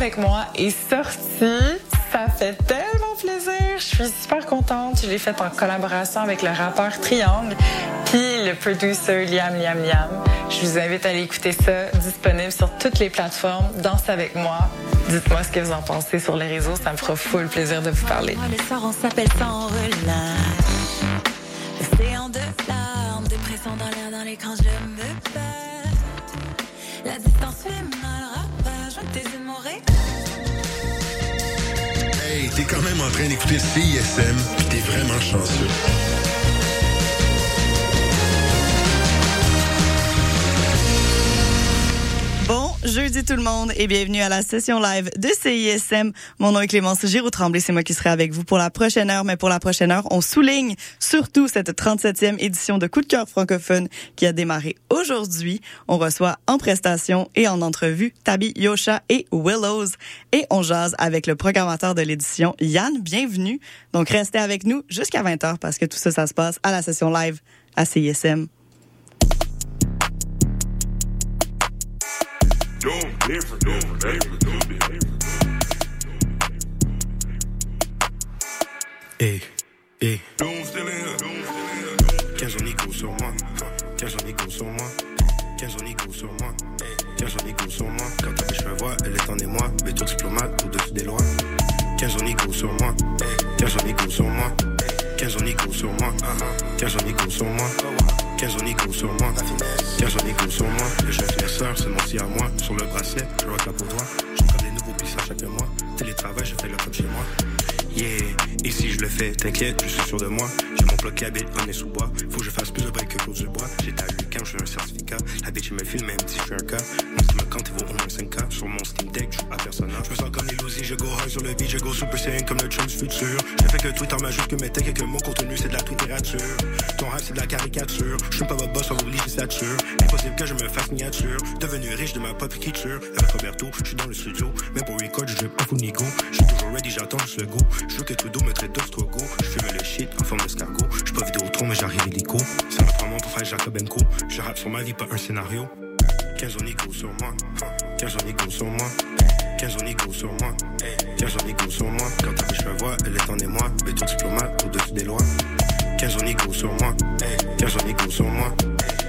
avec moi est sorti. Ça fait tellement plaisir. Je suis super contente. Je l'ai faite en collaboration avec le rappeur Triangle puis le producer Liam Liam Liam. Je vous invite à aller écouter ça, disponible sur toutes les plateformes. Danse avec moi. Dites-moi ce que vous en pensez sur les réseaux. Ça me fera full plaisir de vous parler. Le soir, on s'appelle sans relâche. De larmes, dépression dans l'air, dans l'écran, je me perds. La distance fait mal, tes émorés. Hey, t'es quand même en train d'écouter CISM, pis t'es vraiment chanceux. Jeudi tout le monde et bienvenue à la session live de CISM. Mon nom est Clémence Giroux-Tremblay, c'est moi qui serai avec vous pour la prochaine heure. Mais pour la prochaine heure, on souligne surtout cette 37e édition de Coup de cœur francophone qui a démarré aujourd'hui. On reçoit en prestation et en entrevue Tabi Yosha et Willows. Et on jase avec le programmateur de l'édition, Yann. Bienvenue. Donc restez avec nous jusqu'à 20h parce que tout ça, ça se passe à la session live à CISM. Hey, hey. 15 on écoute sur moi. 15 on écoute sur moi. 15 on écoute sur moi. 15 on écoute sur moi. Quand ta me voit, elle est en émoi. Béton diplomate au-dessus des lois. 15 on écoute sur moi. 15 on écoute sur moi. 15 on écoute sur moi. 15 on écoute sur moi. 15 on écoute sur moi. 15 on écoute sur moi. Le jeune finesseur, c'est mon si à moi. Sur le bracelet, je rock la pour. J'ai comme des nouveaux pistes chaque mois. Télétravail, je fais le comme chez moi. Yeah, et si je le fais, t'inquiète, je suis sûr de moi. J'ai mon bloc qui on est sous bois. Faut que je fasse plus de break que Bitch, me filme, même si je suis un cas. Steam account, il vaut au moins 5K. Sur mon Steam Deck, je joue à personnage. Je me sens comme les Lucy, je go hard sur le beat, je go super saiyan comme le Trump futur. Je fais que Twitter majuscule, mais t'inquiète que mon contenu, c'est de la littérature. Ton rap, c'est de la caricature. Je suis pas votre boss, on vous législature. Impossible que je me fasse miniature. Devenu riche de ma propre écriture. Avec Roberto, je suis dans le studio. Même pour record, je drip pas suis toujours ready, j'attends juste le go. Je veux que Trudeau me traite d'ostrogo. Je fume le shit en forme d'escargot. Je pas vidéo mais j'arrive hélico. Ça me prend mon pour faire Jacob Co. Je rappe sur ma vie, pas un scénario. 15 on écoute sur moi. 15 on écoute sur moi. 15 on écoute sur moi. 15 on écoute sur moi. Quand ta biche me voit, elle est en émoi. Béton diplomate au-dessus des lois. 15 on écoute sur moi. 15 on écoute sur moi.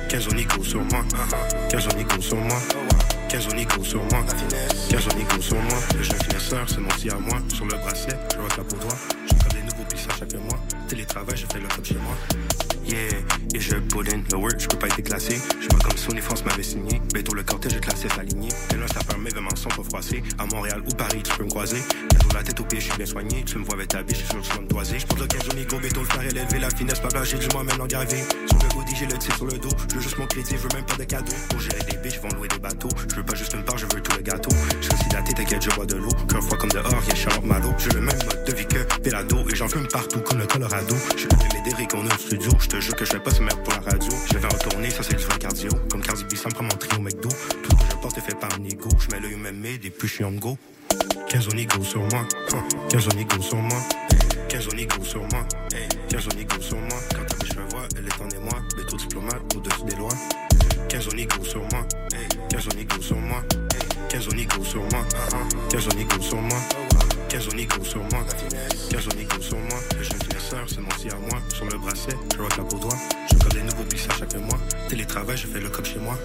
15 on écoute sur moi. 15 on écoute sur moi. 15 on écoute sur moi. 15 on écoute sur moi. Le jeune finesseur, c'est mon si à moi. Sur le bracelet, je rock la pour toi. Comme des nouveaux à chaque mois. Télétravail, je fais le comme chez moi. Yeah, et je in the work, je peux pas être classé. Je pas comme Sony France m'avait signé. Béto le cortège est classé aligné. Là, ça permet vraiment sans pas froisser. À Montréal ou Paris, tu peux me croiser. Bientôt la tête au pied, je suis bien soigné. Tu me vois avec ta biche, je suis que tu vas me toiser. Je porte le 15 au Nico, béto le elle élevé la finesse, pas j'ai du moi-même gravé. Le j'ai le titre sur le dos. Je veux juste mon crédit, je veux même pas de cadeau. Pour gérer des biches, vont louer des bateaux. Je veux pas juste une part, je veux tout le gâteau. Je suis daté, t'inquiète, je bois de l'eau. Qu'un fois comme dehors, y'a Charlotte Malo. J'ai le même mode de vie que Pelado. Et j'en fume partout comme le Colorado. Je le Médéric, on est au studio. Je te jure que je vais pas se mettre pour la radio. Je vais retourner, ça c'est du vrai cardio. Comme Cardi B, ça me prend mon trio McDo. Tout ce que je porte est fait par un ego. Je mets l'œil même et puis je suis en go. 15 on sur moi. 15 on sur moi. 15 on sur moi. 15 on ego sur moi. Elle est en émoi. Béto diplomate au-dessus des lois. 15 on sur moi. 15 on ego sur moi. 15 on ego sur moi. 15 on ego sur moi. 15 on ego sur moi. 15 on sur moi. Le jeune finesseur, c'est mon si à moi. Sur le bracelet, je rock la pour toi. Je comme des nouveaux pistes à chaque mois. Télétravail, je fais le cop chez moi.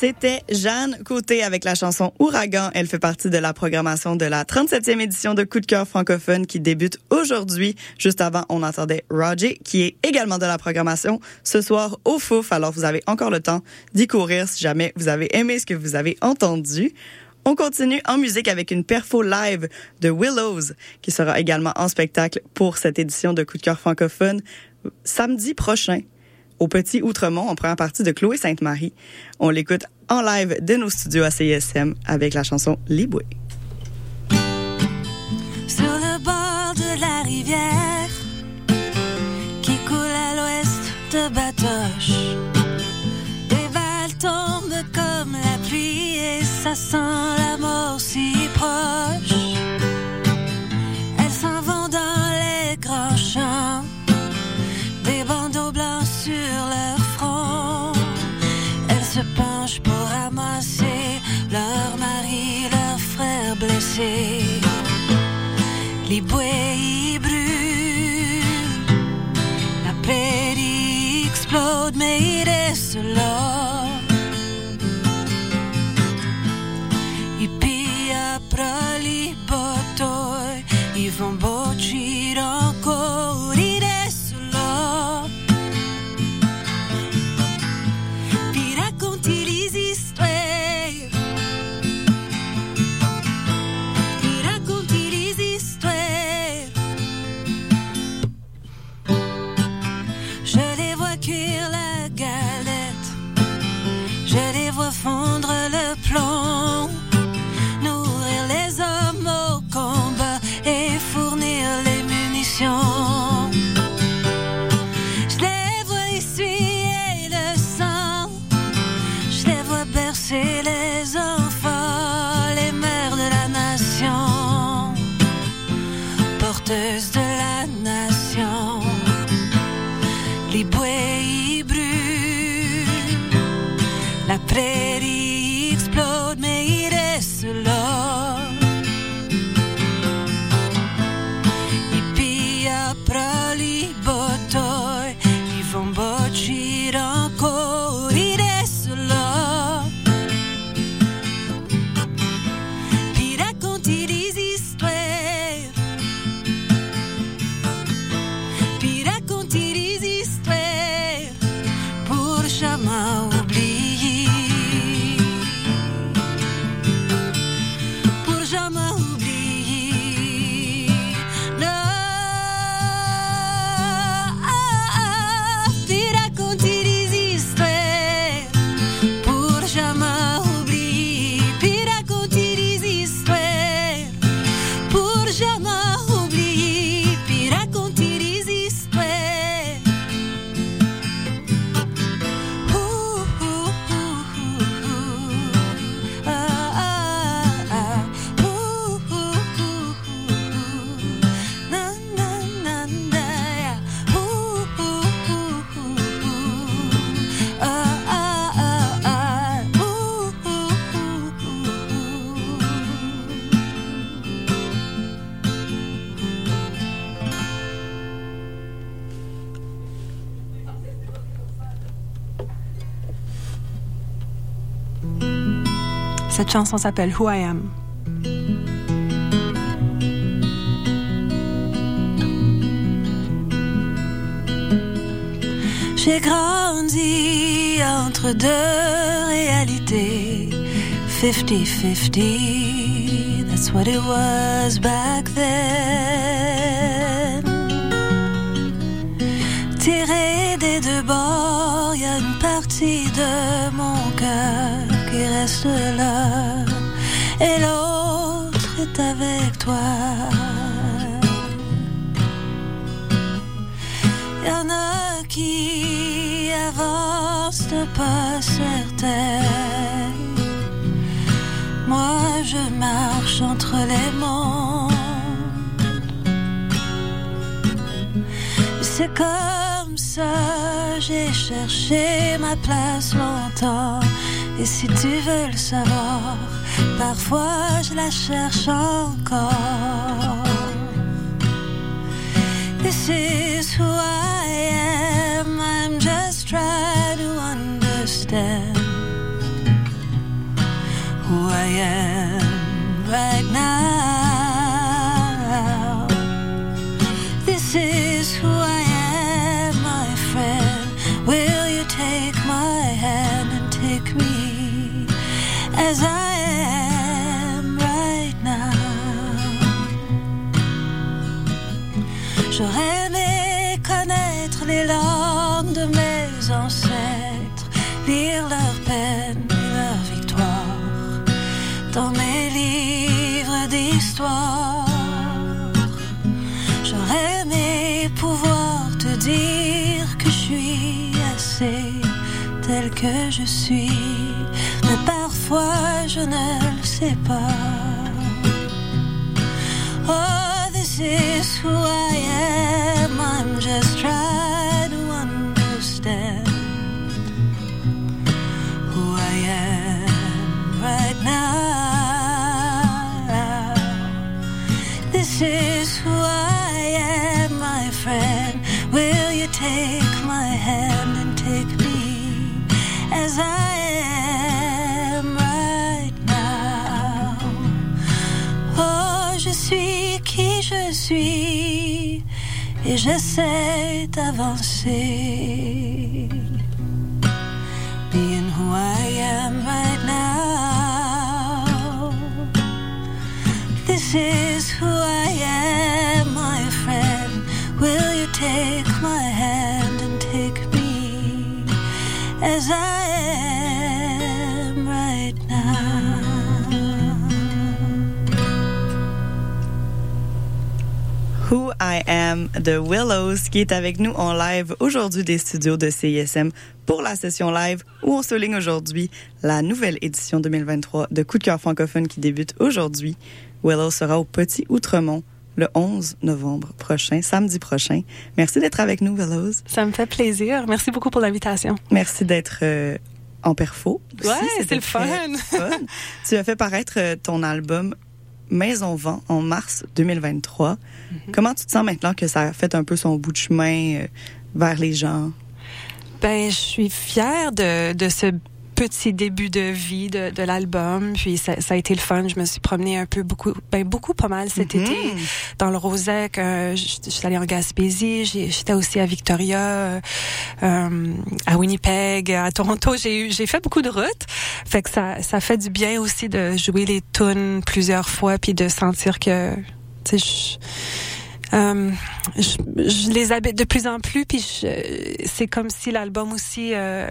C'était Jeanne Côté avec la chanson Ouragan. Elle fait partie de la programmation de la 37e édition de Coup de cœur francophone qui débute aujourd'hui. Juste avant, on entendait Roger qui est également de la programmation ce soir au Fouf. Alors vous avez encore le temps d'y courir si jamais vous avez aimé ce que vous avez entendu. On continue en musique avec une perfo live de Willows qui sera également en spectacle pour cette édition de Coup de cœur francophone samedi prochain au Petit Outremont en première partie de Chloé Sainte-Marie. On l'écoute en live de nos studios à CISM avec la chanson Liboué. Sur le bord de la rivière qui coule à l'ouest de Batoche, des balles tombent comme la pluie et ça sent la mort si blessé. Les bouées y brûlent, la prairie explode, mais il reste là. Nourrir les hommes au combat et fournir les munitions. Je les vois essuyer le sang. Je les vois bercer les Chanson s'appelle Who I Am. J'ai grandi entre deux réalités. 50-50, that's what it was back then. Tiré des deux bords, y a une partie de mon cœur qui reste là. Et l'autre est avec toi. Y en a qui avancent de pas certains. Moi, je marche entre les mondes. C'est comme ça, j'ai cherché ma place longtemps. Et si tu veux le savoir, parfois je la cherche encore. This is who I am. I'm just trying to understand who I am right now. J'aurais aimé connaître les langues de mes ancêtres, lire leurs peines et leurs victoires dans mes livres d'histoire. J'aurais aimé pouvoir te dire que je suis assez tel que je suis, mais parfois je ne le sais pas. Oh, this is who suis et j'essaie d'avancer. Being who I am right now. This is who I am, my friend. Will you take my hand and take me as I I Am de Willows qui est avec nous en live aujourd'hui des studios de CISM pour la session live où on souligne aujourd'hui la nouvelle édition 2023 de Coup de cœur francophone qui débute aujourd'hui. Willows sera au Petit Outremont le 11 novembre prochain, samedi prochain. Merci d'être avec nous, Willows. Ça me fait plaisir. Merci beaucoup pour l'invitation. Merci d'être euh, en perfo. aussi. Ouais, c'est le très fun. tu as fait paraître euh, ton album Maison Vent en mars 2023. Mm-hmm. Comment tu te sens maintenant que ça a fait un peu son bout de chemin euh, vers les gens? Ben, je suis fière de, de ce petit début de vie de, de l'album. Puis ça, ça a été le fun. Je me suis promenée un peu beaucoup, ben beaucoup pas mal cet Mhm. été dans le Rosec. Euh, je je suis allée en Gaspésie. J'étais aussi à Victoria, euh, à Winnipeg, à Toronto. J'ai fait beaucoup de routes. Fait que ça, ça fait du bien aussi de jouer les tunes plusieurs fois puis de sentir que, tu sais, je- euh, je, je les habite de plus en plus, puis c'est comme si l'album aussi, euh,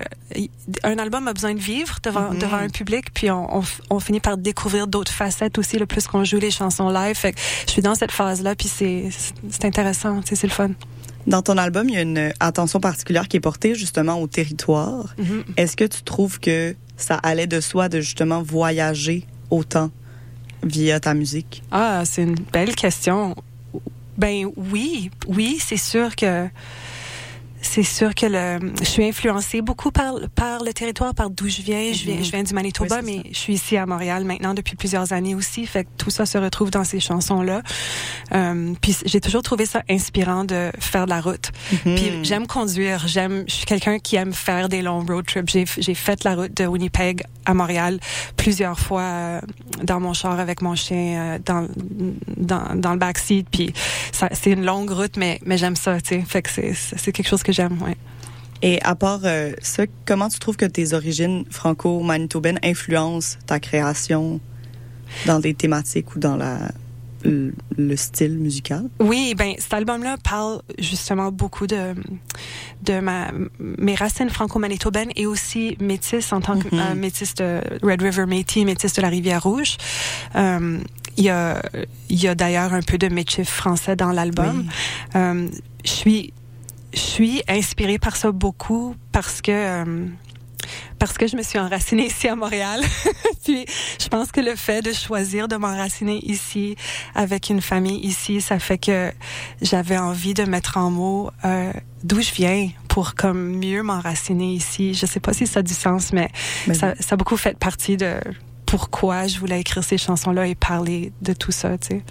un album a besoin de vivre devant Mhm. devant un public, puis on, on, f- on finit par découvrir d'autres facettes aussi, le plus qu'on joue les chansons live. Fait que je suis dans cette phase là, puis c'est c'est intéressant, tu sais, c'est le fun. Dans ton album, il y a une attention particulière qui est portée justement au territoire. Mhm. Est-ce que tu trouves que ça allait de soi de justement voyager autant? Via ta musique? Ah, c'est une belle question. Ben oui, oui, c'est sûr que c'est sûr que le, je suis influencée beaucoup par par le territoire, par d'où je viens. Je viens, je viens du Manitoba, Oui, mais je suis ici à Montréal maintenant depuis plusieurs années aussi. Fait que tout ça se retrouve dans ces chansons là. Euh, puis j'ai toujours trouvé ça inspirant de faire de la route. Puis j'aime conduire, j'aime, je suis quelqu'un qui aime faire des longs road trips. J'ai j'ai fait la route de Winnipeg à Montréal plusieurs fois euh, dans mon char avec mon chien euh, dans, dans, dans le backseat. Puis c'est une longue route, mais, mais j'aime ça, tu sais. Fait que c'est, c'est quelque chose que j'aime, ouais. Et à part euh, ça, comment tu trouves que tes origines franco-manitobaines influencent ta création dans des thématiques ou dans la, le, le style musical? Oui, ben cet album-là parle justement beaucoup de de ma mes racines franco-manitobaines et aussi métisse en tant que euh, métisse de Red River Métis, métisse de la Rivière Rouge. Euh, il y a y a d'ailleurs un peu de métis français dans l'album. Oui. Euh, je suis je suis inspirée par ça beaucoup parce que euh, parce que je me suis enracinée ici à Montréal. Puis je pense que le fait de choisir de m'enraciner ici avec une famille ici, ça fait que j'avais envie de mettre en mots euh, d'où je viens pour comme mieux m'enraciner ici. Je sais pas si ça a du sens, mais Mais ça, ça a beaucoup fait partie de pourquoi je voulais écrire ces chansons-là et parler de tout ça, tu sais.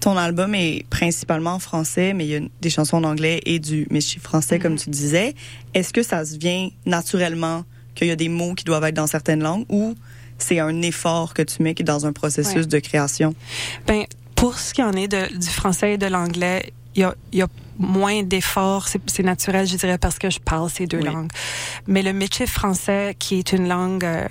Ton album est principalement en français, mais il y a des chansons en anglais et du méchi français, comme tu disais. Est-ce que ça se vient naturellement qu'il y a des mots qui doivent être dans certaines langues ou c'est un effort que tu mets qui est dans un processus Ouais. de création? Ben, pour ce qui en est de, du français et de l'anglais, il y a, il y a moins d'efforts. C'est c'est naturel, je dirais, parce que je parle ces deux Oui. langues. Mais le métier français, qui est une langue, euh,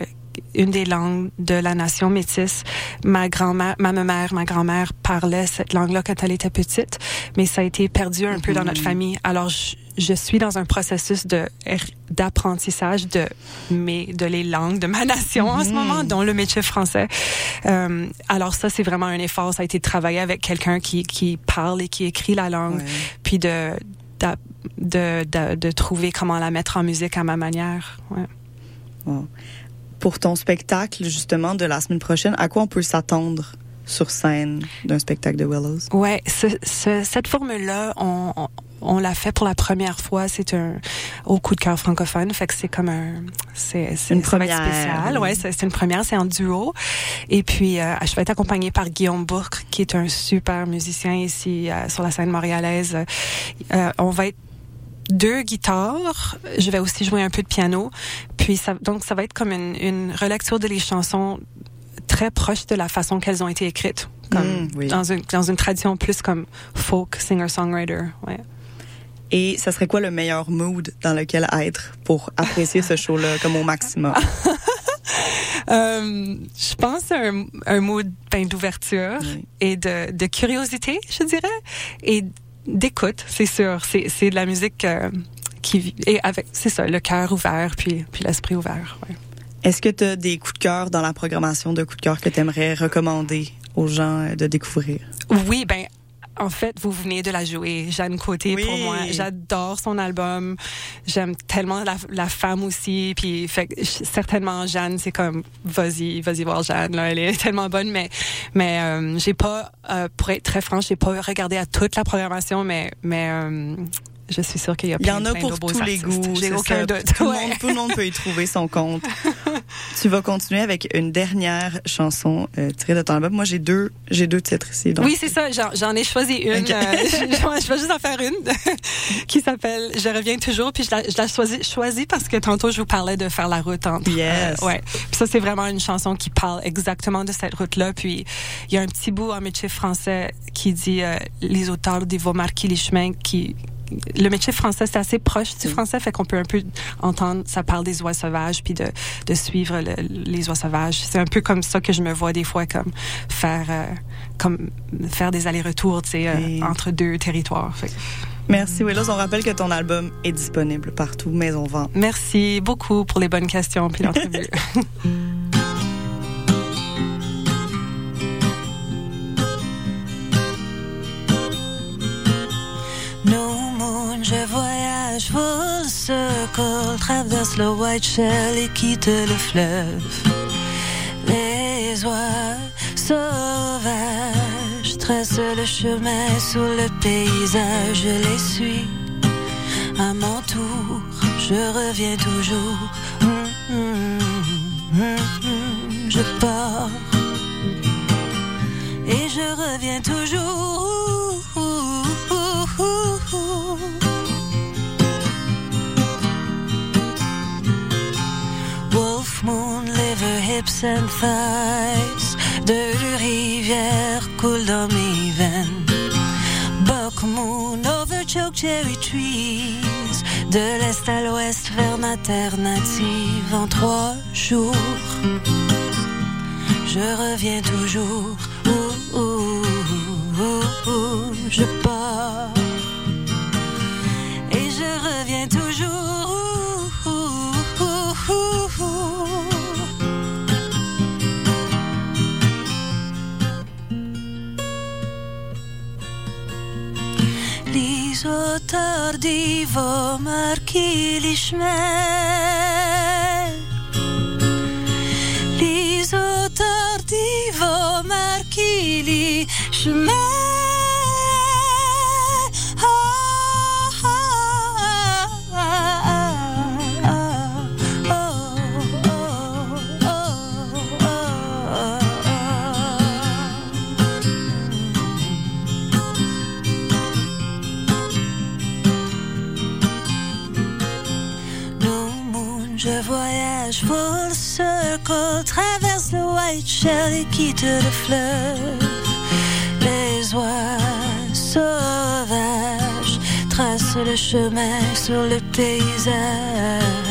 une des langues de la nation métisse, ma grand-mère, ma mère, ma grand-mère parlait cette langue-là quand elle était petite, mais ça a été perdu un peu dans notre famille. Alors, je, je suis dans un processus de d'apprentissage de mes de les langues de ma nation en ce moment, dont le métier français. Euh, alors ça, c'est vraiment un effort. Ça a été de travailler avec quelqu'un qui qui parle et qui écrit la langue, Ouais. puis de de, de de trouver comment la mettre en musique à ma manière. Ouais. Wow. Pour ton spectacle, justement, de la semaine prochaine, à quoi on peut s'attendre sur scène d'un spectacle de Willows? Ouais, ce, ce- cette formule-là, on, on, on l'a fait pour la première fois. C'est un au coup de cœur francophone, fait que c'est comme un, c'est Une première. spécial. Ouais, c'est c'est une première, c'est en duo. Et puis euh, je vais être accompagnée par Guillaume Bourque, qui est un super musicien ici euh, sur la scène montréalaise. Euh, on va être deux guitares. Je vais aussi jouer un peu de piano. Puis ça, donc ça va être comme une, une relecture de les chansons très proche de la façon qu'elles ont été écrites, comme Mm, oui. dans une dans une tradition plus comme folk singer-songwriter. Ouais. Et ça serait quoi le meilleur mood dans lequel être pour apprécier ce show-là comme au maximum? Euh, je pense à un, un mood ben, d'ouverture Oui. et de, de curiosité, je dirais, et d'écoute, c'est sûr. C'est c'est de la musique euh, qui vit- et avec c'est ça, le cœur ouvert puis puis l'esprit ouvert. ouais. Est-ce que tu as des coups de cœur dans la programmation de coups de cœur que tu aimerais recommander aux gens euh, de découvrir? Oui, ben en fait, vous venez de la jouer. Jeanne Côté, Oui. pour moi, j'adore son album. J'aime tellement la, la femme aussi. Puis, fait, certainement, Jeanne, c'est comme, vas-y, vas-y voir Jeanne. Là, elle est tellement bonne. Mais, mais euh, j'ai pas, euh, pour être très franche, j'ai pas regardé à toute la programmation, mais, mais euh, je suis sûre qu'il y a Il y plein, en a plein pour de beaux tous les goûts. J'ai aucun doute. Tout, le monde, tout le monde peut y trouver son compte. tu vas continuer avec une dernière chanson euh, tirée de ton album. Moi, j'ai deux, j'ai deux titres ici. Donc Oui, c'est ça. J'en, ai choisi une. Ok. euh, je, vais juste en faire une qui s'appelle Je reviens toujours. Puis je la, je la choisis, choisis parce que tantôt je vous parlais de faire la route entre. Yes. euh, ouais. Puis ça c'est vraiment une chanson qui parle exactement de cette route-là. Puis il y a un petit bout en métier français qui dit euh, les auteurs des vos marquis les chemins qui le métier français, c'est assez proche du français, fait qu'on peut un peu entendre, ça parle des oies sauvages, puis de, de suivre le- les oies sauvages. C'est un peu comme ça que je me vois des fois, comme faire, euh, comme faire des allers-retours, tu sais, euh, entre deux territoires. Fait Merci, Willows. On rappelle que ton album est disponible partout, Maison Vente. merci beaucoup pour les bonnes questions puis l'entrevue. je voyage full circle, traverse le White Shell et quitte le fleuve. Les oies sauvages tracent le chemin sous le paysage, je les suis. À mon tour, je reviens toujours. Hum, hum, hum, je pars et je reviens toujours. Moon, live and thighs. De rivière coule dans mes veines. Buck moon over choke cherry trees. De l'est à l'ouest vers l'alternative en trois jours. Je reviens toujours. Ouh, ouh, ouh, ouh, je pars. Et je reviens toujours. L'isotar divo marchi li chemins. L'isotar divo marchi li et quitte le fleuve. Les oies sauvages tracent le chemin sur le paysage.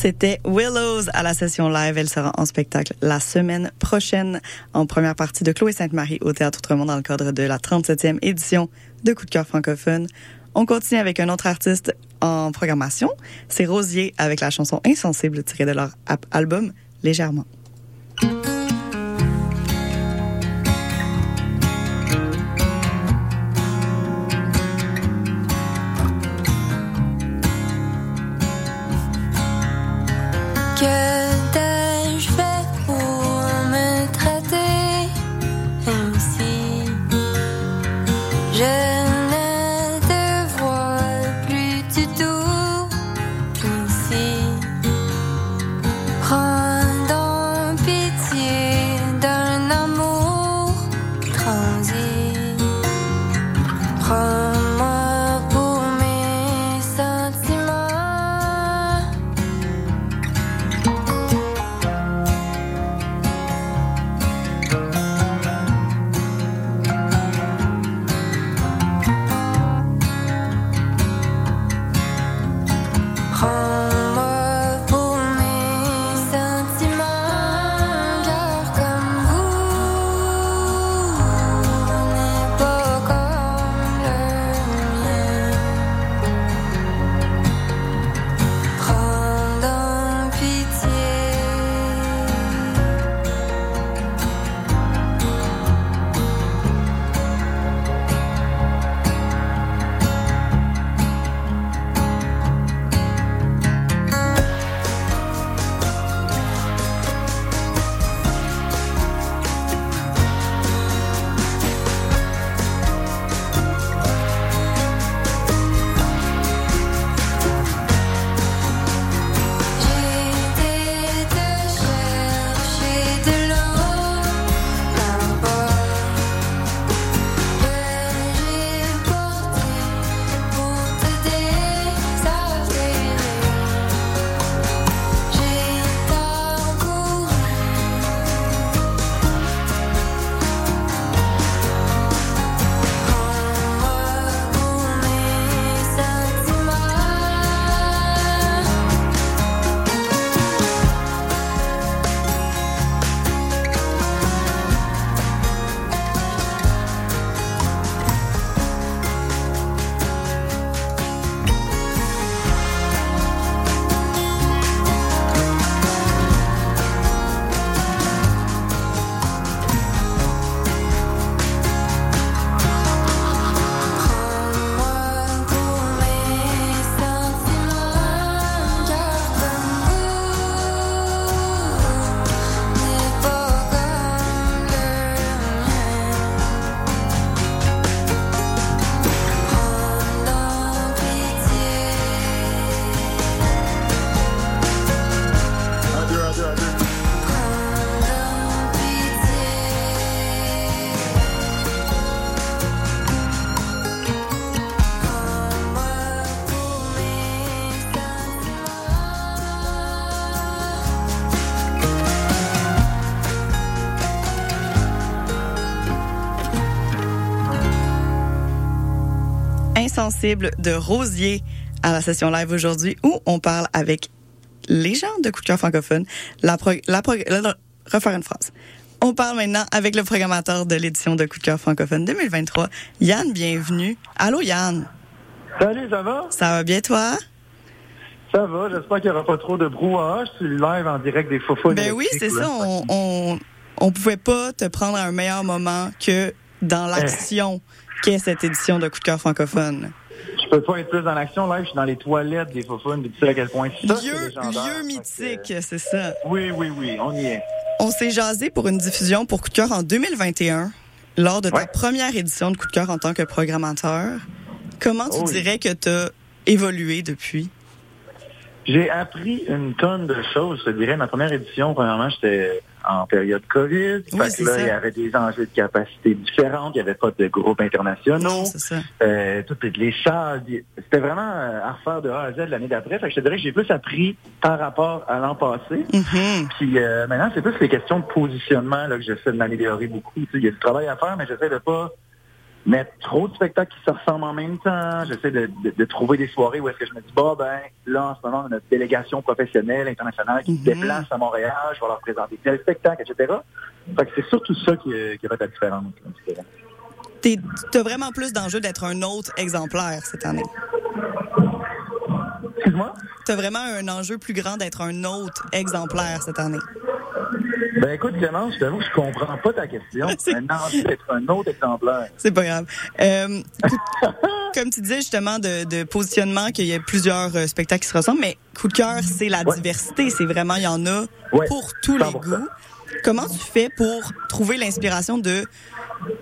C'était Willows à la session live. Elle sera en spectacle la semaine prochaine en première partie de Chloé Sainte-Marie au Théâtre Outremont dans le cadre de la 37e édition de Coup de cœur francophone. On continue avec un autre artiste en programmation. C'est Rosier avec la chanson Insensible tirée de leur album Légèrement. Sensible de Rosier à la session live aujourd'hui où on parle avec les gens de Coup de cœur francophone. La, refaire une phrase. On parle maintenant avec le programmateur de l'édition de Coup de cœur francophone 2023, Yann, bienvenue. Allô Yann, Salut, ça va? ça va bien toi? Ça va, j'espère qu'il n'y aura pas trop de brouhaha. Je suis live en direct des faux Ben oui, c'est ça. On, on, on pouvait pas te prendre à un meilleur moment que dans l'action qu'est cette édition de Coup de cœur francophone. Je peux pas être plus dans l'action live, je suis dans les toilettes des faux fun, tu sais à quel point ça, Lieu, lieu mythique, que, c'est ça. Oui, oui, oui, on y est. On s'est jasé pour une diffusion pour Coup de cœur en 2021, lors de ta Ouais. première édition de Coup de cœur en tant que programmateur. Comment tu Oh oui. dirais que tu as évolué depuis? J'ai appris une tonne de choses, je te dirais. Ma première édition, premièrement, j'étais en période COVID. Oui, Fait que là, ça. il y avait des enjeux de capacité différentes. Il n'y avait pas de groupes internationaux. C'est ça. Euh, toutes les salles. C'était vraiment euh, à refaire de A à Z l'année d'après. Fait que je te dirais que j'ai plus appris par rapport à l'an passé. Mhm. Puis euh, maintenant, c'est plus les questions de positionnement là, que j'essaie de m'améliorer beaucoup. Tu sais, Il y a du travail à faire, mais j'essaie de pas mettre trop de spectacles qui se ressemblent en même temps. J'essaie de, de- de trouver des soirées où est-ce que je me dis, bah ben, là, en ce moment, on a notre délégation professionnelle, internationale qui Mhm. se déplace à Montréal, je vais leur présenter tel spectacle, etc. Fait que c'est surtout ça qui, euh, qui va être la différence. T'as vraiment plus d'enjeu d'être un autre exemplaire cette année. Excuse-moi? T'as vraiment un enjeu plus grand d'être un autre exemplaire cette année. Ben écoute, Clémence, je t'avoue que je comprends pas ta question. C'est- Un enjeu d'être un autre exemplaire. C'est pas grave. Euh, comme tu disais justement de, de positionnement, qu'il y a plusieurs euh, spectacles qui se ressemblent, mais coup de cœur, c'est la Ouais. diversité. C'est vraiment, il y en a Ouais, pour tous les 100%. goûts. Comment tu fais pour trouver l'inspiration de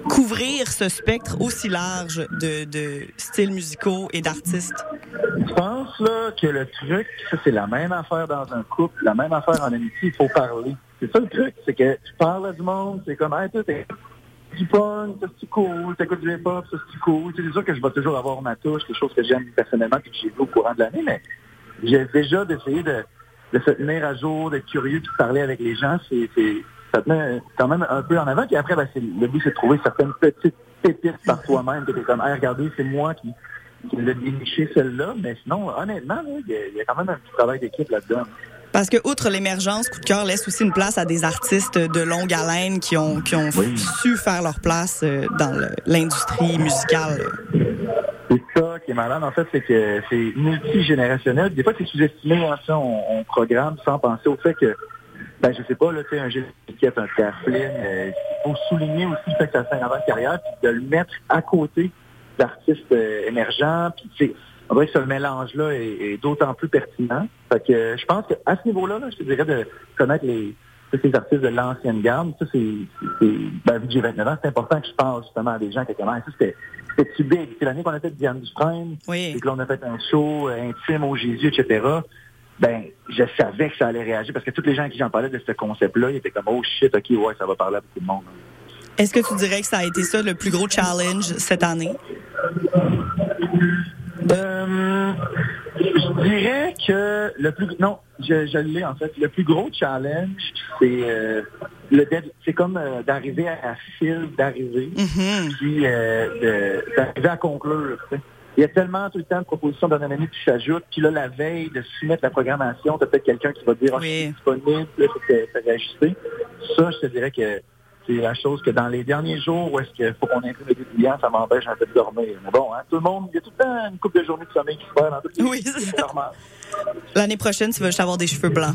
couvrir ce spectre aussi large de, styles musicaux et d'artistes? Je pense là que le truc, c'est la même affaire dans un couple, la même affaire en amitié, il faut parler. C'est ça le truc, c'est que tu parles à du monde, c'est comme, hey, t'es du punk, ça c'est cool, t'écoutes du hip-hop, ça c'est cool. C'est sûr que je vais toujours avoir ma touche, des choses que j'aime personnellement et que j'ai vu au courant de l'année, mais j'ai déjà d'essayer de, de se tenir à jour, d'être curieux, de parler avec les gens, c'est, ça te met quand même un peu en avant. Puis après, ben, le but, c'est de trouver certaines petites pépites par toi-même, que t'es comme, regardez, c'est moi qui, qui l'ai déniché celle-là. Mais sinon, honnêtement, il y, y a quand même un petit travail d'équipe là-dedans. Parce que, outre l'émergence, Coup de cœur laisse aussi une place à des artistes de longue haleine qui ont, qui ont Oui. su faire leur place euh, dans l'industrie musicale. C'est ça qui est malade, en fait, c'est que c'est multigénérationnel. Des fois, c'est sous-estimé, hein, ça, on, on programme sans penser au fait que, ben, je sais pas, là, tu sais, un Piquet, un Pierre Flynn, euh, il faut souligner aussi le fait que ça fait avant de carrière, puis de le mettre à côté d'artistes euh, émergents, puis on dirait que ce mélange-là est, est d'autant plus pertinent. Fait que euh, je pense qu'à ce niveau-là, là, je te dirais de connaître les tous ces artistes de l'ancienne garde, ça c'est, ben, vu que j'ai 29 ans, c'est important que je parle justement à des gens qui commencent. Ça, c'était, c'était big. C'est l'année qu'on a fait Diane Dufresne, Oui. et que là, on a fait un show euh, intime au Jésus, etc. Ben, je savais que ça allait réagir parce que tous les gens à qui j'en parlais de ce concept-là, ils étaient comme, oh shit, ok, ouais, ça va parler à beaucoup de monde. Est-ce que tu dirais que ça a été ça le plus gros challenge cette année? Euh, je dirais que le plus non, je, je l'ai en fait. Le plus gros challenge, c'est euh, le dead- c'est comme euh, d'arriver à la file d'arrivée, Mhm. puis d'arriver à conclure. Il y a tellement tout le temps de propositions d'un année qui s'ajoutent, puis là, la veille de soumettre la programmation, t'as peut-être quelqu'un qui va dire oh, Oui. c'est disponible, là, faut que ça réajuster. Ça, je te dirais que c'est la chose que dans les derniers jours où est-ce qu'il faut qu'on imprime les clients, ça m'empêche un peu de dormir. Mais bon, hein, tout le monde, il y a tout le temps une couple de journées de sommeil qui se perd dans toutes les Oui, c'est normal. L'année prochaine, tu vas juste avoir des cheveux blancs.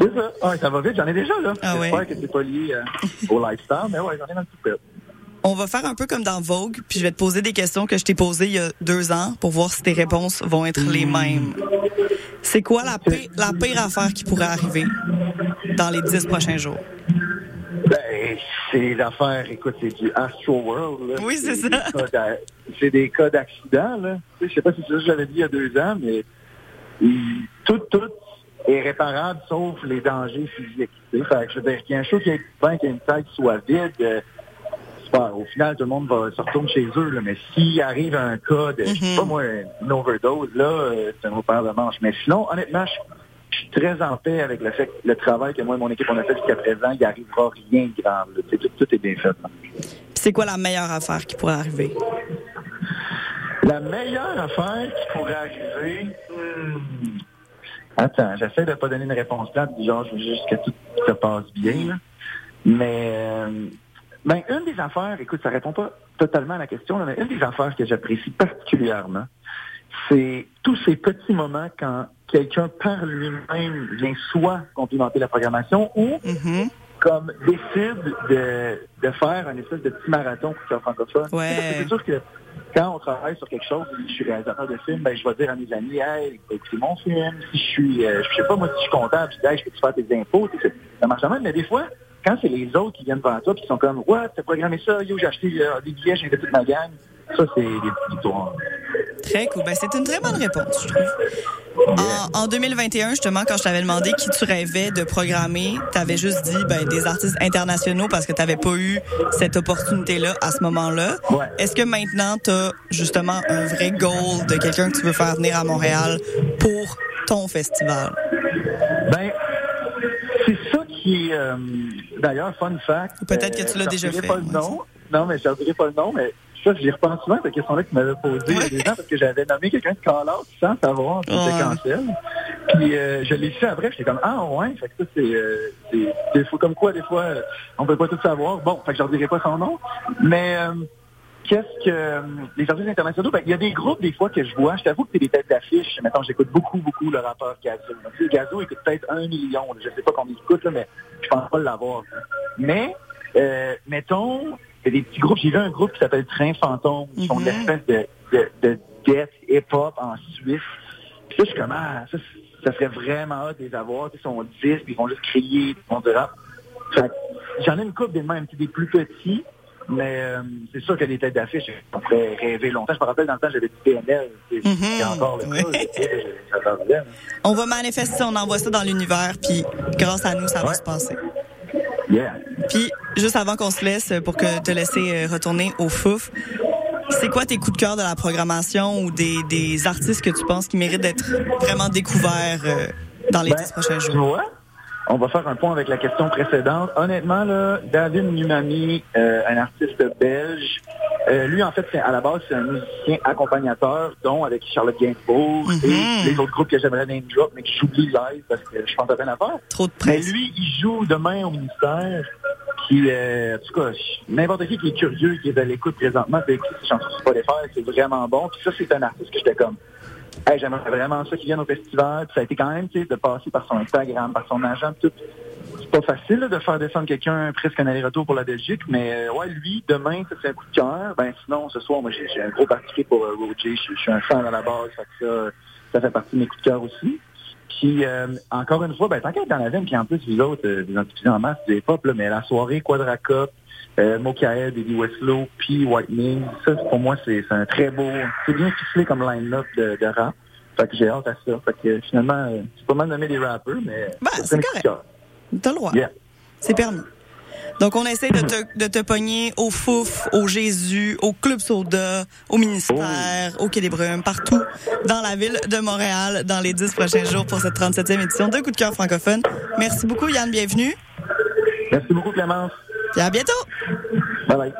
C'est ça. Ah, ça va vite, j'en ai déjà, là. Ah. J'espère que c'est pas lié euh, au lifestyle, mais ouais, j'en ai dans le tout fait. On va faire un peu comme dans Vogue, puis je vais te poser des questions que je t'ai posées il y a deux ans pour voir si tes réponses vont être les mêmes. C'est quoi la pire, la pire affaire qui pourrait arriver dans les dix prochains jours? Ben, c'est l'affaire, écoute, c'est du Astro World. Là. Oui, c'est ça. C'est des cas d'accident, Je sais pas si c'est ça que j'avais dit il y a deux ans, mais il- tout, tout est réparable sauf les dangers physiques. tu sais. Fait que je veux dire, qu'il y a un show qui est bien, qu'il y a une tête qui soit vide, euh, pas- au final, tout le monde va se retourner chez eux, là. Mais s'il arrive un cas de, je sais pas moi, une overdose, là, euh, c'est un autre paire de manches. Mais sinon, honnêtement, je je suis très en paix avec le fait que le travail que moi et mon équipe on a fait jusqu'à présent, il n'arrivera rien de grave. Tout, tout est bien fait. c'est quoi la meilleure affaire qui pourrait arriver? La meilleure affaire qui pourrait arriver... hmm, Attends, j'essaie de pas donner une réponse plate, genre, je veux juste que tout se passe bien. là. Mais, euh, ben, une des affaires, écoute, ça répond pas totalement à la question, là, mais une des affaires que j'apprécie particulièrement, c'est tous ces petits moments quand quelqu'un par lui-même vient soit complimenter la programmation ou Mhm. comme décide de, de faire un espèce de petit marathon pour faire francophone. Ouais. Parce que C'est sûr que quand on travaille sur quelque chose, si je suis réalisateur de film, ben, je vais dire à mes amis, hey, écoutez mon film. Si je suis, euh, je sais pas, moi, si je suis comptable, je dis, hey, je peux-tu faire tes impôts? Ça marche jamais, mais des fois, quand c'est les autres qui viennent vers toi, puis qui sont comme, what, t'as programmé ça, yo, j'ai acheté euh, des billets, j'ai invité toute ma gang. Ça, c'est des petites victoires. Très cool. Ben, c'est une très bonne réponse, je trouve. En, en 2021, justement, quand je t'avais demandé qui tu rêvais de programmer, tu avais juste dit ben, des artistes internationaux parce que tu n'avais pas eu cette opportunité-là à ce moment-là. Ouais. Est-ce que maintenant, tu as justement un vrai goal de quelqu'un que tu veux faire venir à Montréal pour ton festival? Ben, c'est ça qui est, euh, d'ailleurs, fun fact. Peut-être que tu l'as je déjà fait, pas le nom. Non, mais je ne dirai pas le nom, mais ça, j'y repense souvent, cette question-là que tu m'avais posée il y a des parce que j'avais nommé quelqu'un de call-out sans savoir si c'était Ouais. cancel. Puis euh, je l'ai su après, j'étais comme, ah ouais, fait que ça, c'est, euh, c'est des fois comme quoi, des fois, euh, on peut pas tout savoir. Bon, fait que je leur dirai pas son nom. Mais euh, qu'est-ce que euh, les artistes internationaux, ben, il y a des groupes des fois que je vois, je t'avoue que c'est des têtes d'affiche. Maintenant, j'écoute beaucoup, beaucoup le rappeur Gazo. Donc, tu sais, Gazo écoute peut-être un million, là. je sais pas combien il écoute, là, mais je pense pas l'avoir. Mais, euh, mettons, a des petits groupes, j'ai vu un groupe qui s'appelle Train Fantôme, qui font Mhm. de l'espèce de, de, de death hip-hop en Suisse. Puis ça, je suis comme, ah, ça, ça serait vraiment hâte de les avoir. Ils sont 10, puis ils vont juste crier, ils vont du rap. Fait que J'en ai une couple des mêmes, des plus petits, mais euh, c'est sûr que les têtes d'affiche, on pourrait rêver longtemps. Je me rappelle dans le temps, j'avais du PNL. C'est Mhm. c'est encore le cas. J'attendais. hein. On va manifester, on envoie ça dans l'univers, puis grâce à nous, ça va se passer. Yeah. Puis, juste avant qu'on se laisse, pour que te laisser euh, retourner au fouf, c'est quoi tes coups de cœur de la programmation ou des, des artistes que tu penses qui méritent d'être vraiment découverts euh, dans les Ben, dix prochains Tu jours? vois, on va faire un point avec la question précédente. Honnêtement, là, David Numami, euh, un artiste belge, euh, lui, en fait, c'est- à la base, c'est un musicien accompagnateur, dont avec Charlotte Gainsbourg Mhm. et les autres groupes que j'aimerais name drop, mais que j'oublie live parce que je pense à rien à faire. Trop de Mais presse. lui, il joue demain au ministère. Puis, euh, en tout cas, n'importe qui qui est curieux, qui est à l'écoute présentement, peut écouter ses chansons sur Spotify, c'est vraiment bon. Puis ça, c'est un artiste que j'étais comme, j'aimerais vraiment ça qu'il vienne au festival. Puis ça a été quand même, de passer par son Instagram, par son agent, tout. C'est pas facile de faire descendre quelqu'un presque un aller-retour pour la Belgique, mais euh, ouais, lui, demain, ça c'est un coup de cœur. Ben sinon, ce soir, moi j'ai un gros parti pour euh, Roger. Je suis un fan à la base, fait que ça, ça fait partie de mes coups de cœur aussi. Puis euh, encore une fois, ben tant qu'à dans la veine, puis en plus vous autres, euh, vous en en masse hip-hop, là, mais la soirée Quadra Cup, euh, Mokaed, Eddie Westlow, puis Whitening, ça pour moi c'est un très beau, c'est bien ficelé comme line-up de, de rap. Fait que j'ai hâte à ça. Fait que finalement, c'est pas mal nommé des rappeurs, mais Ben, c'est cœur. T'as le droit. Yeah. C'est permis. Donc, on essaie de te, de te pogner au Fouf, au Jésus, au Club Soda, au ministère, au Quai des Brumes, partout dans la ville de Montréal dans les dix prochains jours pour cette 37e édition de Coup de cœur francophone. Merci beaucoup, Yann. Bienvenue. Merci beaucoup Clémence. À bientôt. Bye bye.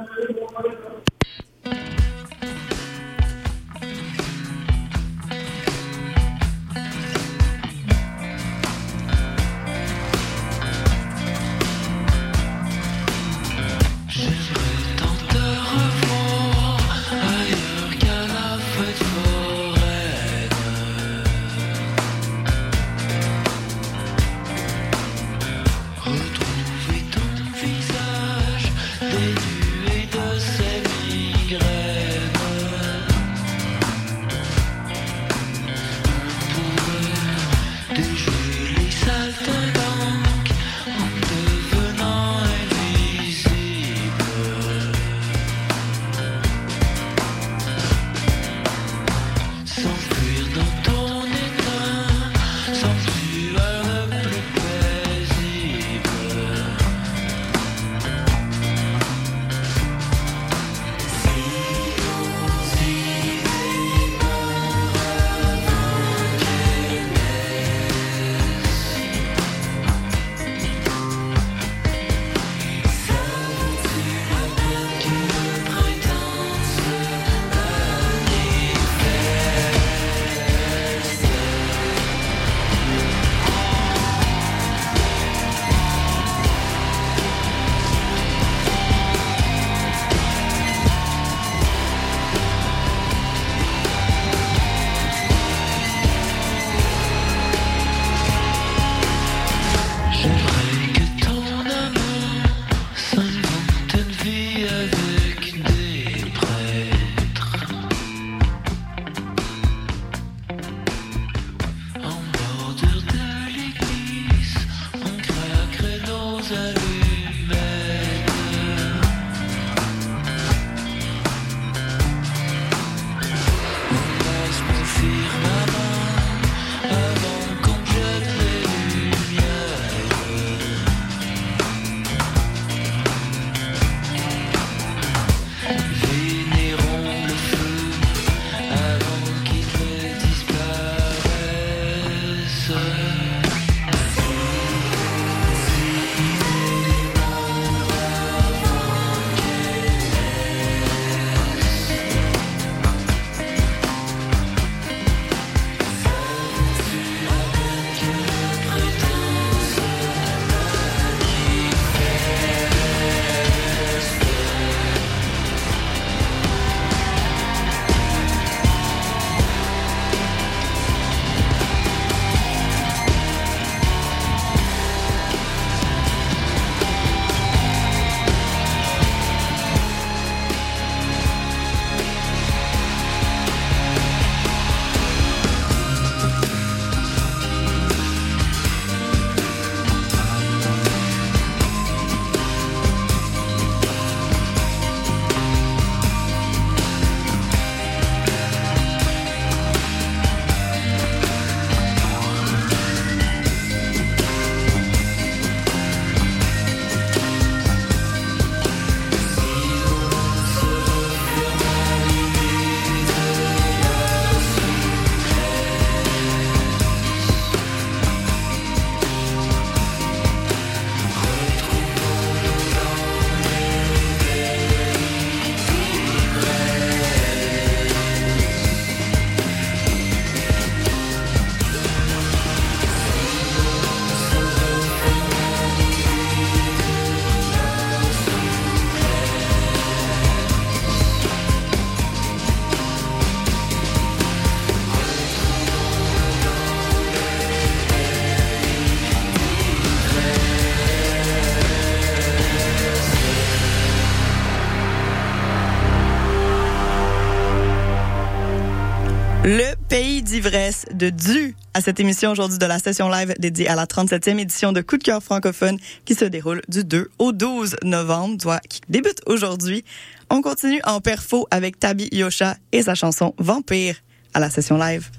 Pays d'ivresse de Du à cette émission aujourd'hui de la session live dédiée à la 37e édition de Coup de cœur francophone qui se déroule du 2 au 12 novembre, qui débute aujourd'hui. On continue en perfo avec Tabi Yosha et sa chanson Vampire à la session live.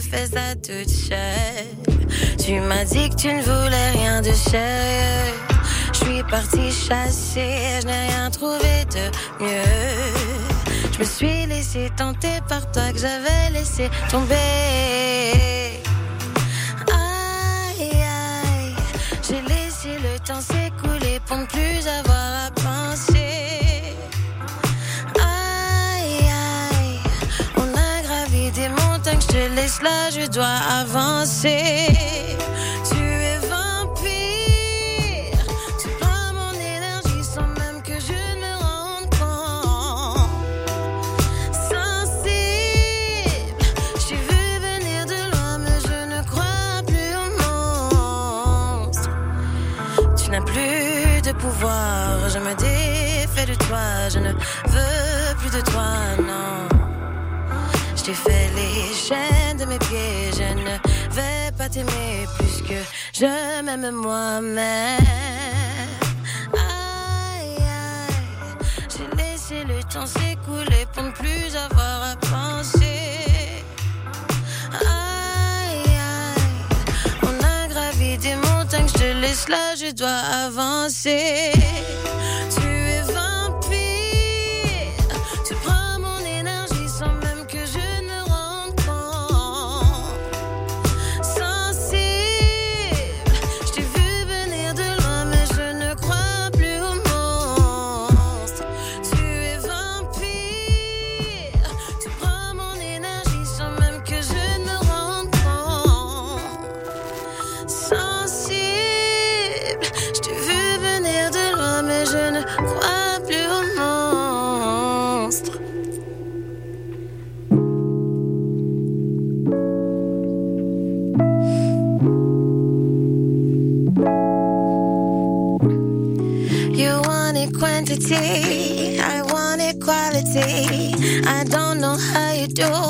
Fais ça toute seule. Tu m'as dit que tu ne voulais rien de sérieux. Je suis partie chasser, je n'ai rien trouvé de mieux. Je me suis laissé tenter par toi que j'avais laissé tomber. Aïe, aïe, j'ai laissé le temps s'écouler pour ne plus avoir montagnes, je dois avancer. Tu es vampire, tu prends mon énergie sans même que je ne me rende compte sensible. J'ai vu venir de loin, mais je ne crois plus au monstre. Tu n'as plus de pouvoir, je me défais de toi, je ne veux plus de toi, non. Je t'ai fait les chaînes mes pieds, je ne vais pas t'aimer plus que je m'aime moi-même. Aïe, aïe, j'ai laissé le temps s'écouler pour ne plus avoir à penser. Aïe, aïe, on a gravi des montagnes, je te laisse là, je dois avancer. door.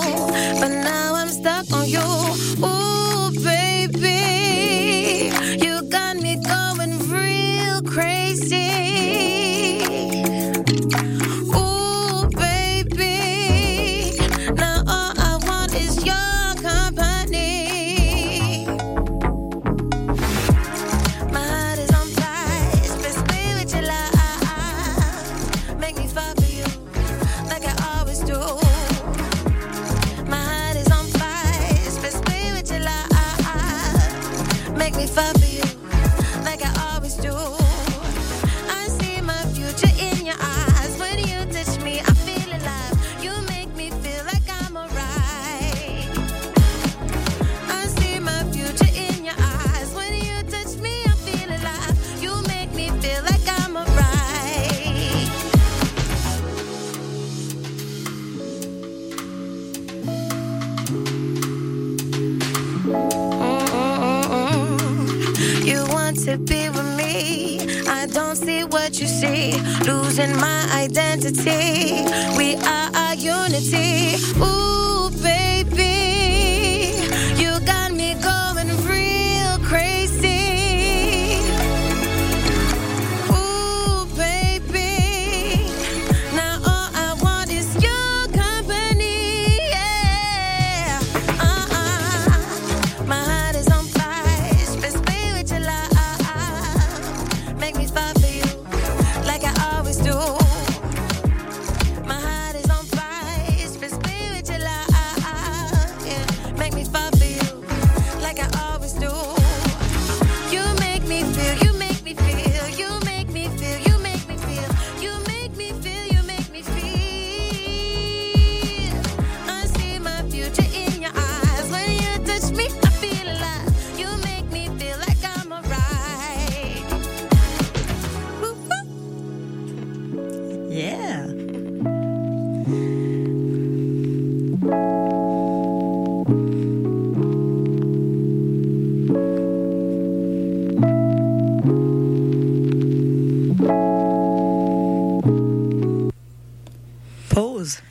to take.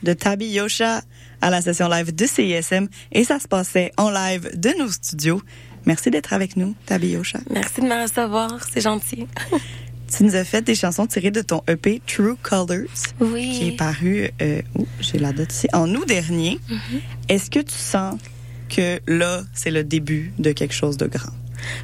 De Tabi Yosha à la session live de CISM et ça se passait en live de nos studios. Merci d'être avec nous, Tabi Yosha. Merci de me recevoir, c'est gentil. Tu nous as fait des chansons tirées de ton EP True Colors Oui. qui est paru, euh, oh, j'ai la date ici, en août dernier. Mhm. Est-ce que tu sens que là, c'est le début de quelque chose de grand?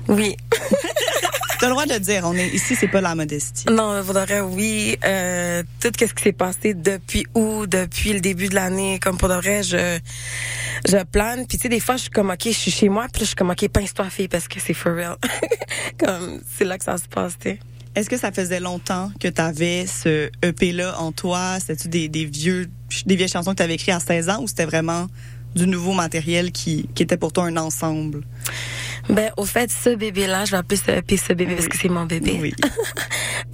Oui. Tu as le droit de le dire, on est ici, c'est pas la modestie. Non, vrai, oui. Euh, tout ce qui s'est passé depuis août, depuis le début de l'année, comme pour de vrai, je, je plane. Puis tu sais, des fois, je suis comme, OK, je suis chez moi, puis là, je suis comme, OK, pince-toi, fille, parce que c'est for real. comme, c'est là que ça se passe, tu sais. Est-ce que ça faisait longtemps que tu avais ce EP-là en toi? C'était-tu des, des, vieux, des vieilles chansons que tu avais écrites à 16 ans ou c'était vraiment du nouveau matériel qui, qui était pour toi un ensemble? Ben, au fait, ce bébé-là, je vais appeler ce EP ce bébé parce que c'est mon bébé. Oui.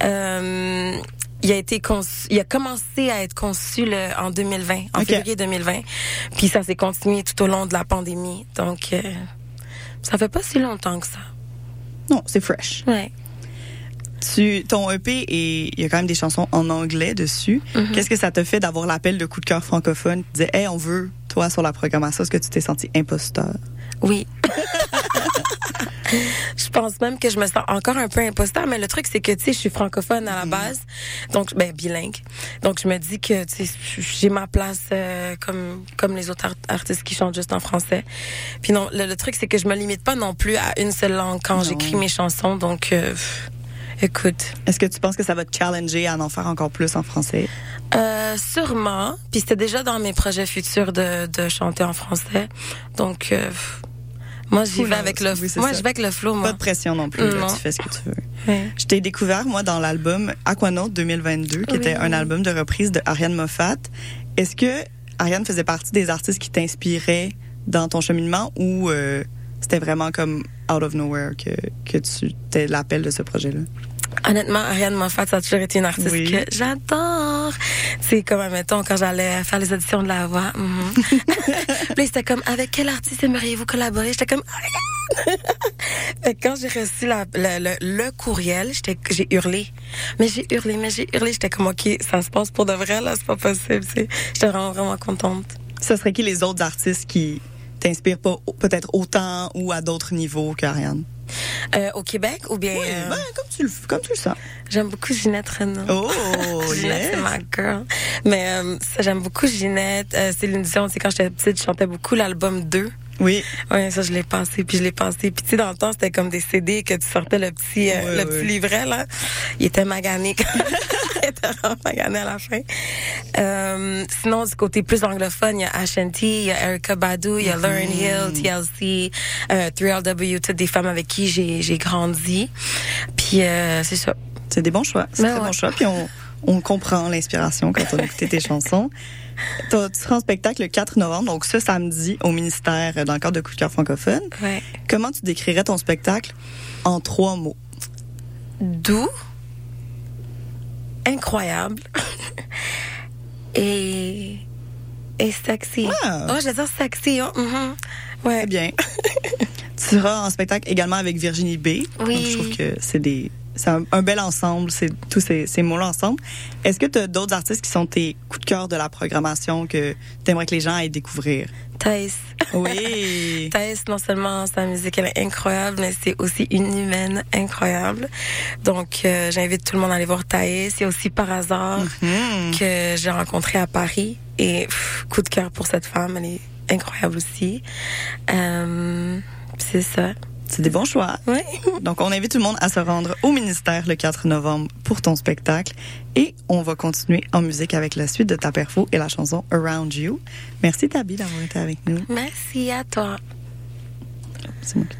Euh, il a été conçu, il a commencé à être conçu le- en 2020, en février 2020. Puis ça s'est continué tout au long de la pandémie. Donc, euh, ça fait pas si longtemps que ça. Non, c'est fresh. Ouais. Tu, ton EP, et il y a quand même des chansons en anglais dessus. Mhm. Qu'est-ce que ça te fait d'avoir l'appel de coup de cœur francophone? Tu disais, hey, on veut toi sur la programmation. Est-ce que tu t'es senti imposteur? Oui. je pense même que je me sens encore un peu imposteur, mais le truc c'est que tu sais, je suis francophone à la base, donc ben bilingue. Donc je me dis que tu sais, j'ai ma place euh, comme comme les autres art- artistes qui chantent juste en français. Puis non, le, le truc c'est que je me limite pas non plus à une seule langue quand j'écris mes chansons, donc euh, écoute. Est-ce que tu penses que ça va te challenger à en faire encore plus en français? Euh, sûrement. Puis c'était déjà dans mes projets futurs de, de chanter en français. Donc, euh, moi, j'y vais knows? avec le, Oui, moi, je vais avec le flow, moi. Pas de pression non plus. là. Tu fais ce que tu veux. Ouais. Je t'ai découvert, moi, dans l'album Aquanaut 2022, qui Oui. était un album de reprise de Ariane Moffat. Est-ce que Ariane faisait partie des artistes qui t'inspiraient dans ton cheminement ou euh, c'était vraiment comme out of nowhere que, que tu t'es l'appel de ce projet-là? Honnêtement, Ariane Moffat, ça a toujours été une artiste Oui. que j'adore. C'est comme, admettons, quand j'allais faire les auditions de la voix. mhm. Puis c'était comme, avec quel artiste aimeriez-vous collaborer? J'étais comme, que quand j'ai reçu la, le, le, le courriel, j'ai hurlé. Mais j'ai hurlé, mais j'ai hurlé. J'étais comme, OK, ça se passe pour de vrai, là, c'est pas possible. J'étais vraiment, vraiment contente. Ce serait qui les autres artistes qui t'inspirent pas peut-être autant ou à d'autres niveaux qu'Ariane? Euh, au Québec, ou bien... Oui, euh, ben, comme, tu le, comme tu le sens. J'aime beaucoup Ginette Renault. Oh, Ginette, yes! c'est ma girl. Mais euh, ça, j'aime beaucoup Ginette. Euh, Céline Dion, tu sais, quand j'étais petite, je chantais beaucoup l'album 2. Oui, Ouais, ça, je l'ai passé, puis je l'ai passé. Puis tu sais, dans le temps, c'était comme des CD que tu sortais le petit, euh, le petit livret, là. Il était magané. Il était vraiment magané à la fin. Euh, sinon, du côté plus anglophone, il y a Ashanti, il y a Erica Badu, il y a Mm-hmm. Lauren Hill, TLC, euh, 3LW, toutes des femmes avec qui j'ai j'ai grandi. Puis euh, c'est ça. c'est des bons choix. C'est Ben très ouais. bons choix. Puis on, on comprend l'inspiration quand on écoute tes chansons. Tu seras en spectacle le 4 novembre, donc ce samedi, au ministère, euh, dans le cadre de Coup de cœur francophone. Ouais. Comment tu décrirais ton spectacle en trois mots? doux, incroyable et et sexy. Ah. Oh, je vais dire sexy. Oh, mhm. Ouais. Très bien. tu seras en spectacle également avec Virginie B. Oui. Donc, je trouve que c'est des c'est un, un bel ensemble, c'est tous ces, ces mots-là ensemble. Est-ce que tu as d'autres artistes qui sont tes coups de cœur de la programmation que tu aimerais que les gens aillent découvrir? Thaïs. Oui. Thaïs, non seulement sa musique elle est incroyable, mais c'est aussi une humaine incroyable. Donc, euh, j'invite tout le monde à aller voir Thaïs. Il y a aussi Par hasard Hmm. que j'ai rencontré à Paris. Et pff, coup de cœur pour cette femme, elle est incroyable aussi. Euh, c'est ça. C'est des bons choix. Oui. Donc, on invite tout le monde à se rendre au ministère le 4 novembre pour ton spectacle. Et on va continuer en musique avec la suite de ta perfo et la chanson Around You. Merci, Tabi, d'avoir été avec nous. Merci à toi. C'est moi qui-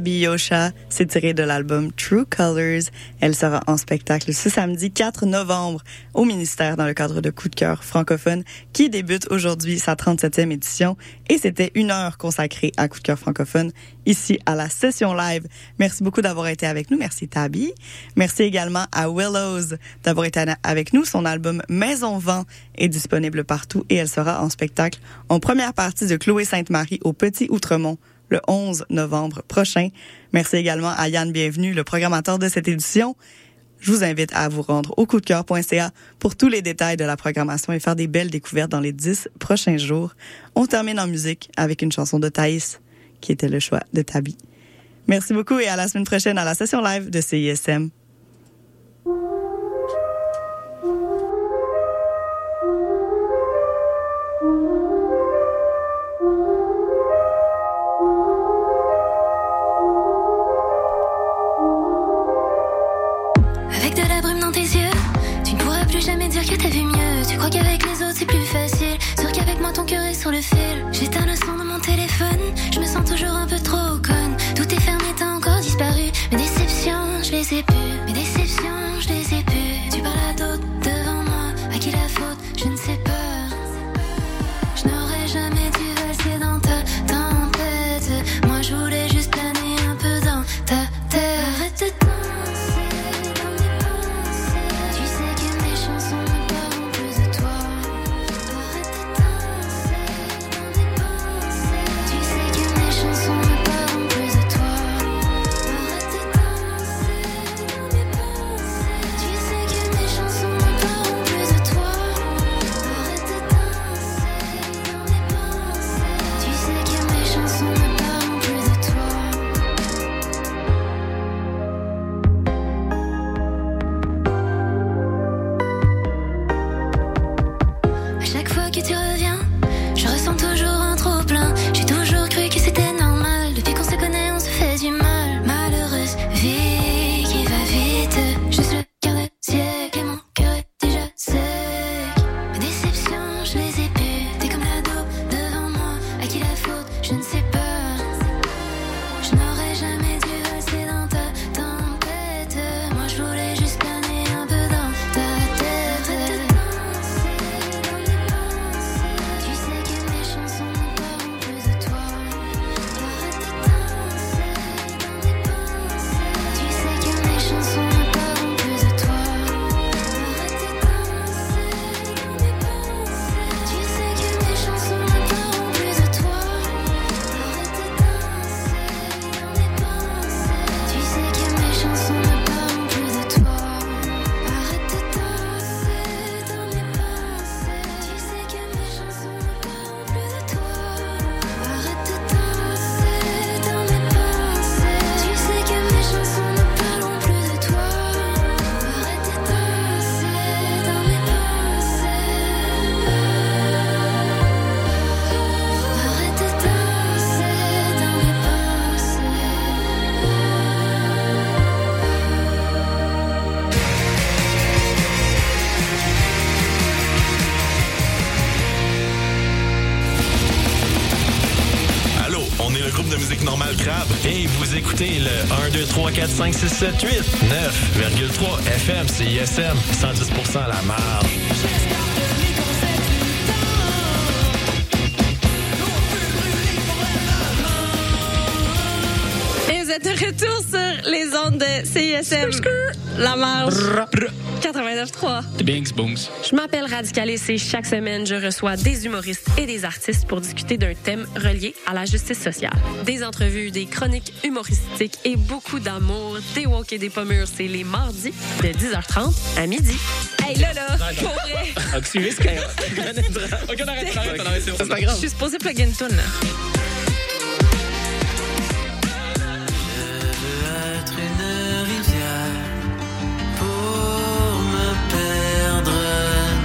Tabi Yosha, c'est tiré de l'album True Colors. Elle sera en spectacle ce samedi 4 novembre au ministère dans le cadre de Coup de cœur francophone qui débute aujourd'hui sa 37e édition et c'était une heure consacrée à Coup de cœur francophone ici à la session live. Merci beaucoup d'avoir été avec nous. Merci Tabi. Merci également à Willows d'avoir été avec nous. Son album Maison Vent est disponible partout et elle sera en spectacle en première partie de Chloé Sainte-Marie au Petit Outremont le 11 novembre prochain. Merci également à Yann Bienvenu, le programmateur de cette édition. Je vous invite à vous rendre au coupdecoeur.ca pour tous les détails de la programmation et faire des belles découvertes dans les dix prochains jours. On termine en musique avec une chanson de Thaïs, qui était le choix de Tabi. Merci beaucoup et à la semaine prochaine à la session live de CISM. Sur le fil. 3, 4, 5, 6, 7, 8, 9,3 FM, CISM, 110 à la marge. Et vous êtes de retour sur les ondes de CISM. La marge. 89.3. The Bings Booms. Je m'appelle Radicalis et chaque semaine, je reçois des humoristes et des artistes pour discuter d'un thème relié à la justice sociale. Des entrevues, des chroniques humoristiques et beaucoup d'amour, des walk et des pommures. C'est les mardis de 10h30 à midi. Hey, là, là, pour vrai. Ok, on arrête, on arrête, on arrête. C'est pas Je suis supposée plugger une toune, là. être une rivière pour me perdre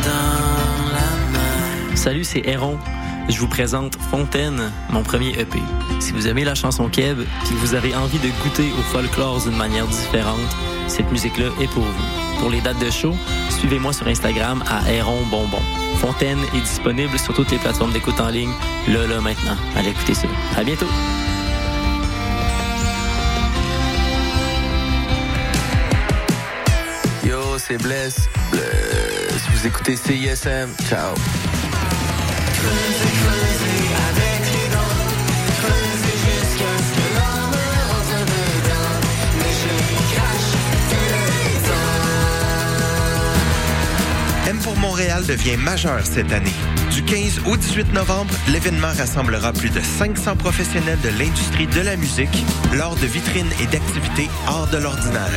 dans la mer. Salut, c'est Héron. Je vous présente Fontaine, mon premier EP. Si vous aimez la chanson Keb, puis que vous avez envie de goûter au folklore d'une manière différente, cette musique-là est pour vous. Pour les dates de show, suivez-moi sur Instagram à Héron Bonbon. Fontaine est disponible sur toutes les plateformes d'écoute en ligne, là, là, maintenant. Allez écouter ça. À bientôt! Yo, c'est Bless. Bless. Vous écoutez CISM. Ciao. M pour Montréal devient majeur cette année. Du 15 au 18 novembre, l'événement rassemblera plus de 500 professionnels de l'industrie de la musique lors de vitrines et d'activités hors de l'ordinaire.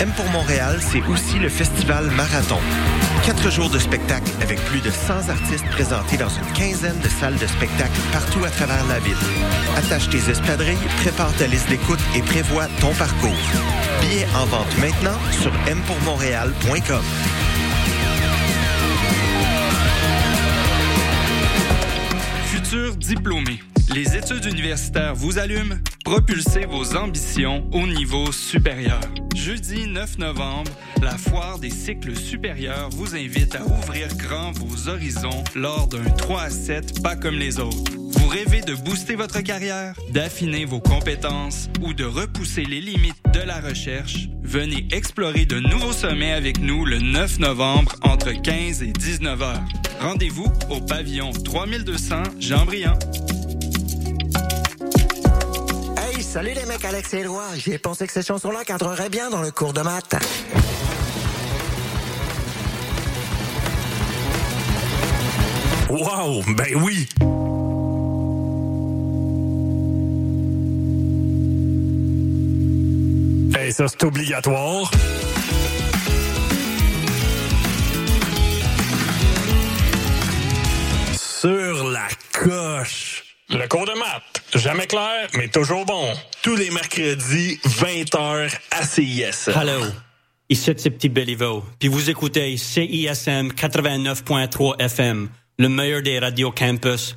M pour Montréal, c'est aussi le festival Marathon. Quatre jours de spectacle avec plus de 100 artistes présentés dans une quinzaine de salles de spectacle partout à travers la ville. Attache tes espadrilles, prépare ta liste d'écoute et prévois ton parcours. Billets en vente maintenant sur mpourmontréal.com. Diplômés, les études universitaires vous allument? Propulsez vos ambitions au niveau supérieur. Jeudi 9 novembre, la foire des cycles supérieurs vous invite à ouvrir grand vos horizons lors d'un 3 à 7 pas comme les autres. Vous rêvez de booster votre carrière, d'affiner vos compétences ou de repousser les limites de la recherche? Venez explorer de nouveaux sommets avec nous le 9 novembre entre 15 et 19 heures. Rendez-vous au pavillon 3200 Jean-Briand. Hey, salut les mecs, Alex et Éloi. J'ai pensé que ces chansons-là cadreraient bien dans le cours de maths. Wow, ben oui! Ça, c'est obligatoire. Sur la coche. Le cours de maths. Jamais clair, mais toujours bon. Tous les mercredis, 20h à CIS. Hello. Ici, c'est Petit Béliveau. Puis vous écoutez CISM 89.3 FM, le meilleur des radios campus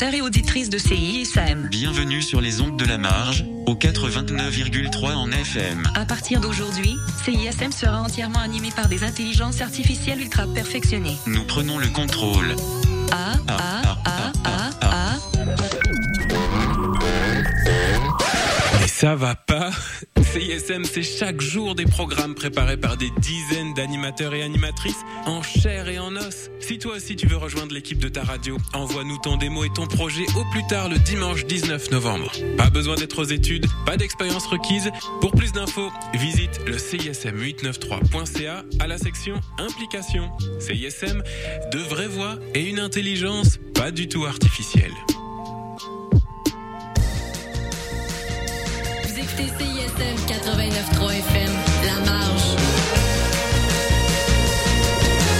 auditeurs et auditrices de CISM. Bienvenue sur les ondes de la marge, au 89,3 en FM. À partir d'aujourd'hui, CISM sera entièrement animé par des intelligences artificielles ultra perfectionnées. Nous prenons le contrôle. A, A, A, A, A. ça va pas. CISM, c'est chaque jour des programmes préparés par des dizaines d'animateurs et animatrices en chair et en os. Si toi aussi tu veux rejoindre l'équipe de ta radio, envoie-nous ton démo et ton projet au plus tard le dimanche 19 novembre. Pas besoin d'être aux études, pas d'expérience requise. Pour plus d'infos, visite le CISM893.ca à la section Implication. CISM, de vraies voix et une intelligence pas du tout artificielle. Vous écoutez CISM 89.3 FM, La Marge.